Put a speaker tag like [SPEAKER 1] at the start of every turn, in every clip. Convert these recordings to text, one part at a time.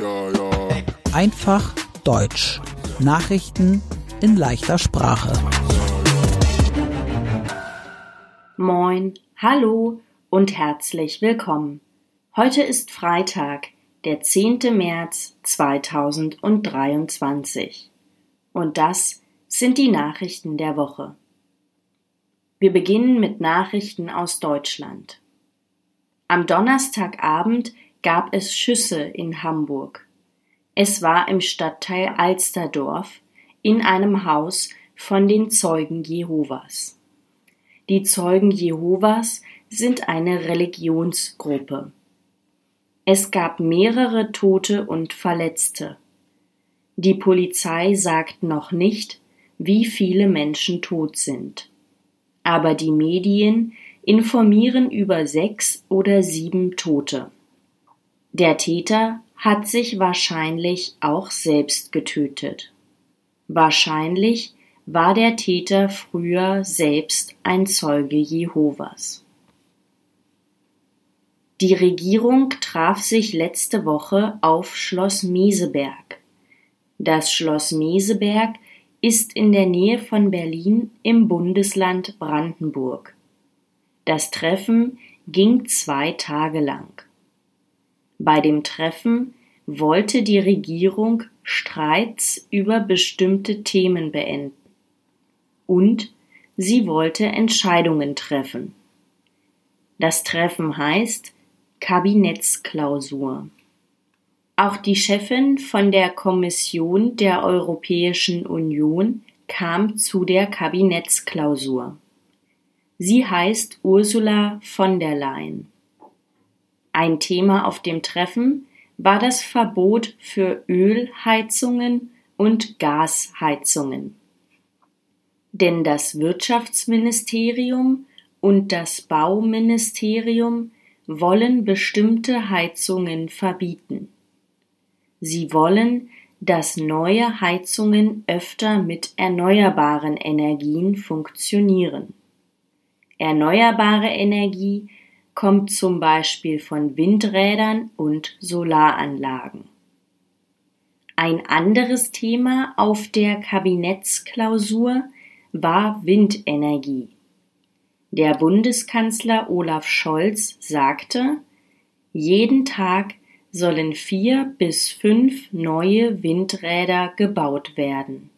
[SPEAKER 1] Ja, ja.
[SPEAKER 2] Einfach Deutsch. Nachrichten in leichter Sprache.
[SPEAKER 3] Moin, hallo und herzlich willkommen. Heute ist Freitag, der 10. März 2023. Und das sind die Nachrichten der Woche. Wir beginnen mit Nachrichten aus Deutschland. Am Donnerstagabend gab es Schüsse in Hamburg. Es war im Stadtteil Alsterdorf in einem Haus von den Zeugen Jehovas. Die Zeugen Jehovas sind eine Religionsgruppe. Es gab mehrere Tote und Verletzte. Die Polizei sagt noch nicht, wie viele Menschen tot sind aber die Medien informieren über sechs oder sieben Tote. Der Täter hat sich wahrscheinlich auch selbst getötet. Wahrscheinlich war der Täter früher selbst ein Zeuge Jehovas. Die Regierung traf sich letzte Woche auf Schloss Meseberg. Das Schloss Meseberg ist in der Nähe von Berlin im Bundesland Brandenburg. Das Treffen ging zwei Tage lang. Bei dem Treffen wollte die Regierung Streits über bestimmte Themen beenden und sie wollte Entscheidungen treffen. Das Treffen heißt Kabinettsklausur. Auch die Chefin von der Kommission der Europäischen Union kam zu der Kabinettsklausur. Sie heißt Ursula von der Leyen. Ein Thema auf dem Treffen war das Verbot für Ölheizungen und Gasheizungen. Denn das Wirtschaftsministerium und das Bauministerium wollen bestimmte Heizungen verbieten. Sie wollen, dass neue Heizungen öfter mit erneuerbaren Energien funktionieren. Erneuerbare Energie kommt zum Beispiel von Windrädern und Solaranlagen. Ein anderes Thema auf der Kabinettsklausur war Windenergie. Der Bundeskanzler Olaf Scholz sagte, jeden Tag sollen vier bis fünf neue Windräder gebaut werden.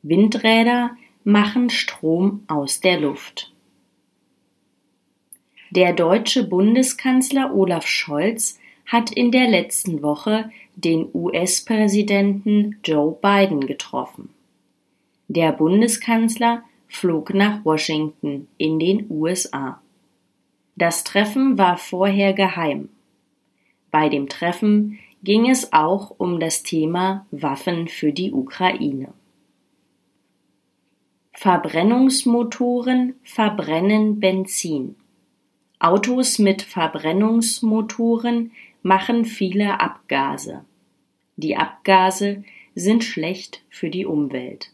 [SPEAKER 3] Windräder machen Strom aus der Luft. Der deutsche Bundeskanzler Olaf Scholz hat in der letzten Woche den US-Präsidenten Joe Biden getroffen. Der Bundeskanzler flog nach Washington in den USA. Das Treffen war vorher geheim. Bei dem Treffen ging es auch um das Thema Waffen für die Ukraine. Verbrennungsmotoren verbrennen Benzin. Autos mit Verbrennungsmotoren machen viele Abgase. Die Abgase sind schlecht für die Umwelt.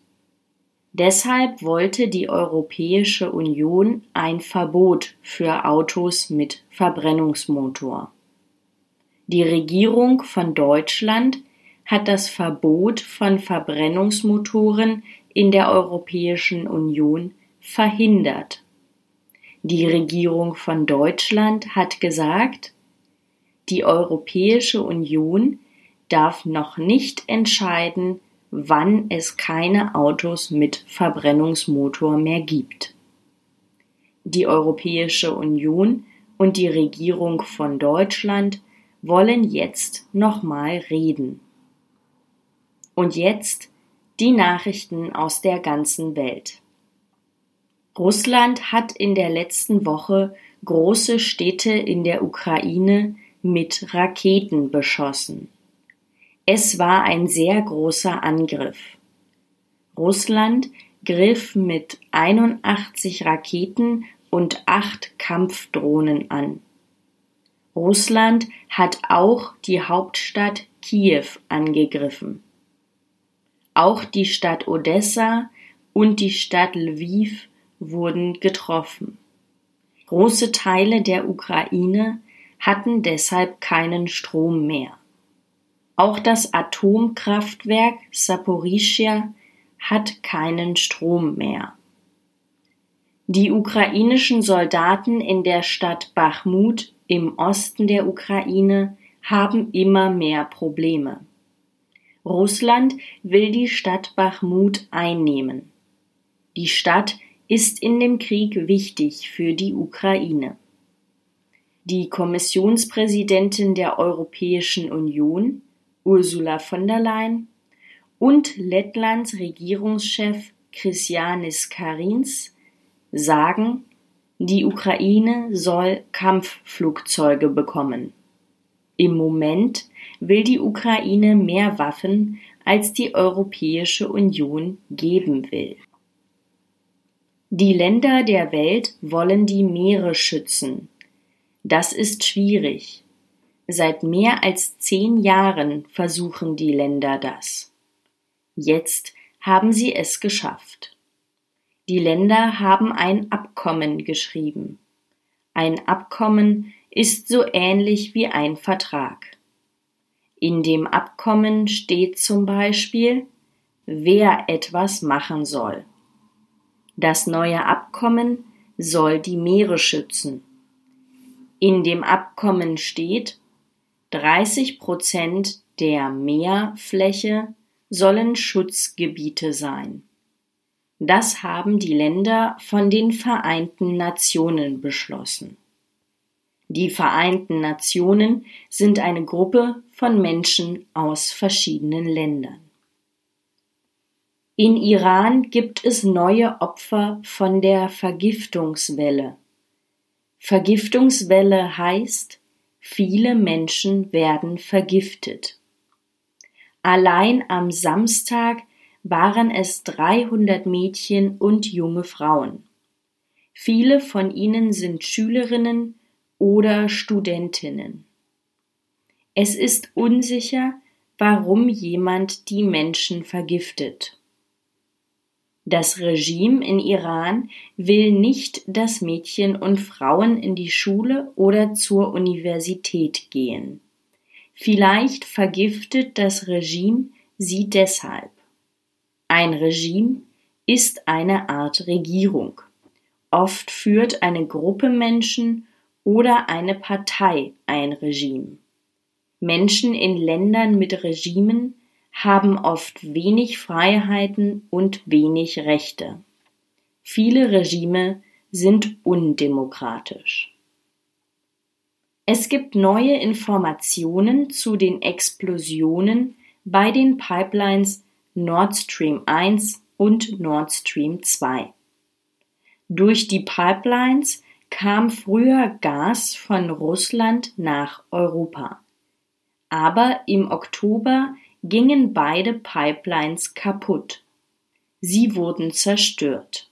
[SPEAKER 3] Deshalb wollte die Europäische Union ein Verbot für Autos mit Verbrennungsmotor. Die Regierung von Deutschland hat das Verbot von Verbrennungsmotoren in der Europäischen Union verhindert. Die Regierung von Deutschland hat gesagt, die Europäische Union darf noch nicht entscheiden, wann es keine Autos mit Verbrennungsmotor mehr gibt. Die Europäische Union und die Regierung von Deutschland wollen jetzt nochmal reden. Und jetzt die Nachrichten aus der ganzen Welt. Russland hat in der letzten Woche große Städte in der Ukraine mit Raketen beschossen. Es war ein sehr großer Angriff. Russland griff mit 81 Raketen und acht Kampfdrohnen an. Russland hat auch die Hauptstadt Kiew angegriffen. Auch die Stadt Odessa und die Stadt Lviv wurden getroffen. Große Teile der Ukraine hatten deshalb keinen Strom mehr. Auch das Atomkraftwerk Saporischia hat keinen Strom mehr. Die ukrainischen Soldaten in der Stadt Bachmut im Osten der Ukraine haben immer mehr Probleme. Russland will die Stadt Bachmut einnehmen. Die Stadt ist in dem Krieg wichtig für die Ukraine. Die Kommissionspräsidentin der Europäischen Union, Ursula von der Leyen, und Lettlands Regierungschef Christianis Karins sagen, die Ukraine soll Kampfflugzeuge bekommen. Im Moment will die Ukraine mehr Waffen, als die Europäische Union geben will. Die Länder der Welt wollen die Meere schützen. Das ist schwierig. Seit mehr als zehn Jahren versuchen die Länder das. Jetzt haben sie es geschafft. Die Länder haben ein Abkommen geschrieben. Ein Abkommen ist so ähnlich wie ein Vertrag. In dem Abkommen steht zum Beispiel, wer etwas machen soll. Das neue Abkommen soll die Meere schützen. In dem Abkommen steht, 30 Prozent der Meerfläche sollen Schutzgebiete sein. Das haben die Länder von den Vereinten Nationen beschlossen. Die Vereinten Nationen sind eine Gruppe von Menschen aus verschiedenen Ländern. In Iran gibt es neue Opfer von der Vergiftungswelle. Vergiftungswelle heißt, viele Menschen werden vergiftet. Allein am Samstag waren es 300 Mädchen und junge Frauen. Viele von ihnen sind Schülerinnen oder Studentinnen. Es ist unsicher, warum jemand die Menschen vergiftet. Das Regime in Iran will nicht, dass Mädchen und Frauen in die Schule oder zur Universität gehen. Vielleicht vergiftet das Regime sie deshalb. Ein Regime ist eine Art Regierung. Oft führt eine Gruppe Menschen oder eine Partei ein Regime. Menschen in Ländern mit Regimen haben oft wenig Freiheiten und wenig Rechte. Viele Regime sind undemokratisch. Es gibt neue Informationen zu den Explosionen bei den Pipelines Nord Stream 1 und Nord Stream 2. Durch die Pipelines kam früher Gas von Russland nach Europa. Aber im Oktober gingen beide Pipelines kaputt. Sie wurden zerstört.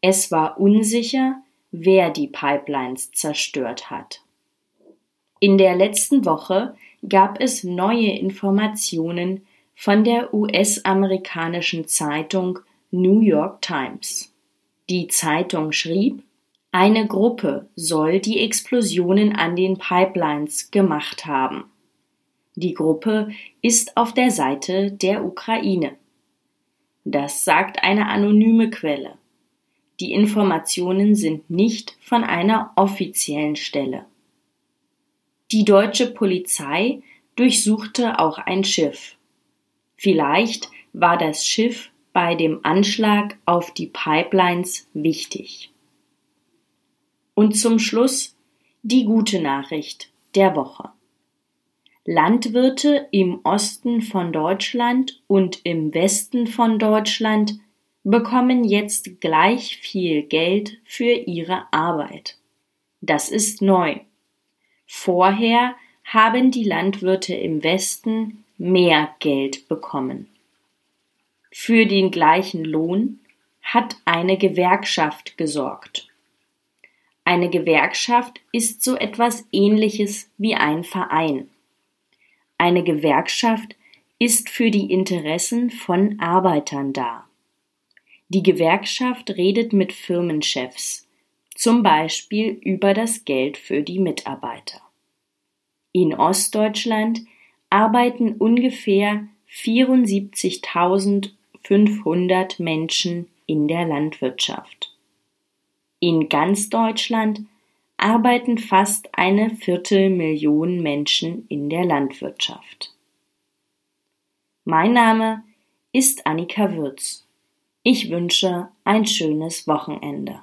[SPEAKER 3] Es war unsicher, wer die Pipelines zerstört hat. In der letzten Woche gab es neue Informationen von der US-amerikanischen Zeitung New York Times. Die Zeitung schrieb, eine Gruppe soll die Explosionen an den Pipelines gemacht haben. Die Gruppe ist auf der Seite der Ukraine. Das sagt eine anonyme Quelle. Die Informationen sind nicht von einer offiziellen Stelle. Die deutsche Polizei durchsuchte auch ein Schiff. Vielleicht war das Schiff bei dem Anschlag auf die Pipelines wichtig. Und zum Schluss die gute Nachricht der Woche. Landwirte im Osten von Deutschland und im Westen von Deutschland bekommen jetzt gleich viel Geld für ihre Arbeit. Das ist neu. Vorher haben die Landwirte im Westen mehr Geld bekommen. Für den gleichen Lohn hat eine Gewerkschaft gesorgt. Eine Gewerkschaft ist so etwas ähnliches wie ein Verein. Eine Gewerkschaft ist für die Interessen von Arbeitern da. Die Gewerkschaft redet mit Firmenchefs, zum Beispiel über das Geld für die Mitarbeiter. In Ostdeutschland arbeiten ungefähr 74.500 Menschen in der Landwirtschaft. In ganz Deutschland arbeiten fast eine Viertelmillion Menschen in der Landwirtschaft. Mein Name ist Annika Würz. Ich wünsche ein schönes Wochenende.